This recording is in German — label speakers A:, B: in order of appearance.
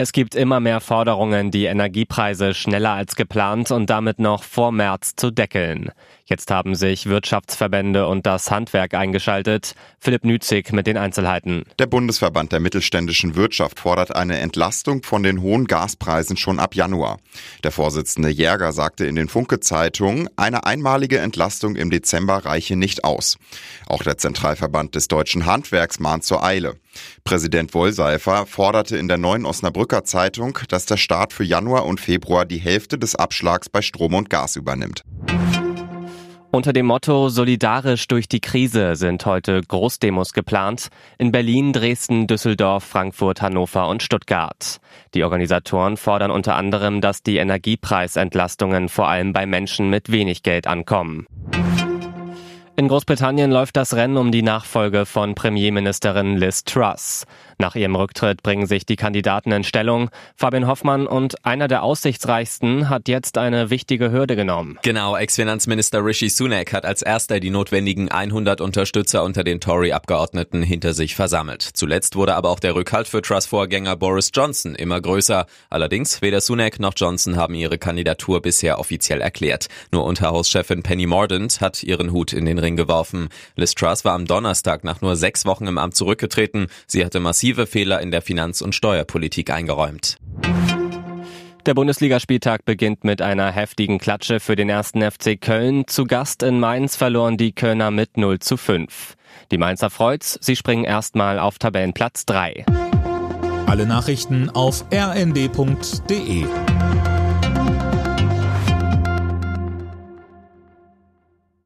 A: Es gibt immer mehr Forderungen, die Energiepreise schneller als geplant und damit noch vor März zu deckeln. Jetzt haben sich Wirtschaftsverbände und das Handwerk eingeschaltet. Philipp Nützig mit den Einzelheiten.
B: Der Bundesverband der mittelständischen Wirtschaft fordert eine Entlastung von den hohen Gaspreisen schon ab Januar. Der Vorsitzende Jäger sagte in den Funke-Zeitungen, eine einmalige Entlastung im Dezember reiche nicht aus. Auch der Zentralverband des deutschen Handwerks mahnt zur Eile. Präsident Wollseifer forderte in der neuen Osnabrücker Zeitung, dass der Staat für Januar und Februar die Hälfte des Abschlags bei Strom und Gas übernimmt.
A: Unter dem Motto Solidarisch durch die Krise sind heute Großdemos geplant in Berlin, Dresden, Düsseldorf, Frankfurt, Hannover und Stuttgart. Die Organisatoren fordern unter anderem, dass die Energiepreisentlastungen vor allem bei Menschen mit wenig Geld ankommen. In Großbritannien läuft das Rennen um die Nachfolge von Premierministerin Liz Truss. Nach ihrem Rücktritt bringen sich die Kandidaten in Stellung. Fabian Hoffmann und einer der aussichtsreichsten hat jetzt eine wichtige Hürde genommen.
C: Genau, Ex-Finanzminister Rishi Sunak hat als erster die notwendigen 100 Unterstützer unter den Tory-Abgeordneten hinter sich versammelt. Zuletzt wurde aber auch der Rückhalt für Truss-Vorgänger Boris Johnson immer größer. Allerdings weder Sunak noch Johnson haben ihre Kandidatur bisher offiziell erklärt. Nur Unterhauschefin Penny Mordaunt hat ihren Hut in den Ring geworfen. Liz Truss war am Donnerstag nach nur sechs Wochen im Amt zurückgetreten. Sie hatte massiv massive Fehler in der Finanz- und Steuerpolitik eingeräumt.
A: Der Bundesligaspieltag beginnt mit einer heftigen Klatsche für den ersten FC Köln. Zu Gast in Mainz verloren die Kölner mit 0 zu 5. Die Mainzer freut's, sie springen erstmal auf Tabellenplatz 3.
D: Alle Nachrichten auf rnd.de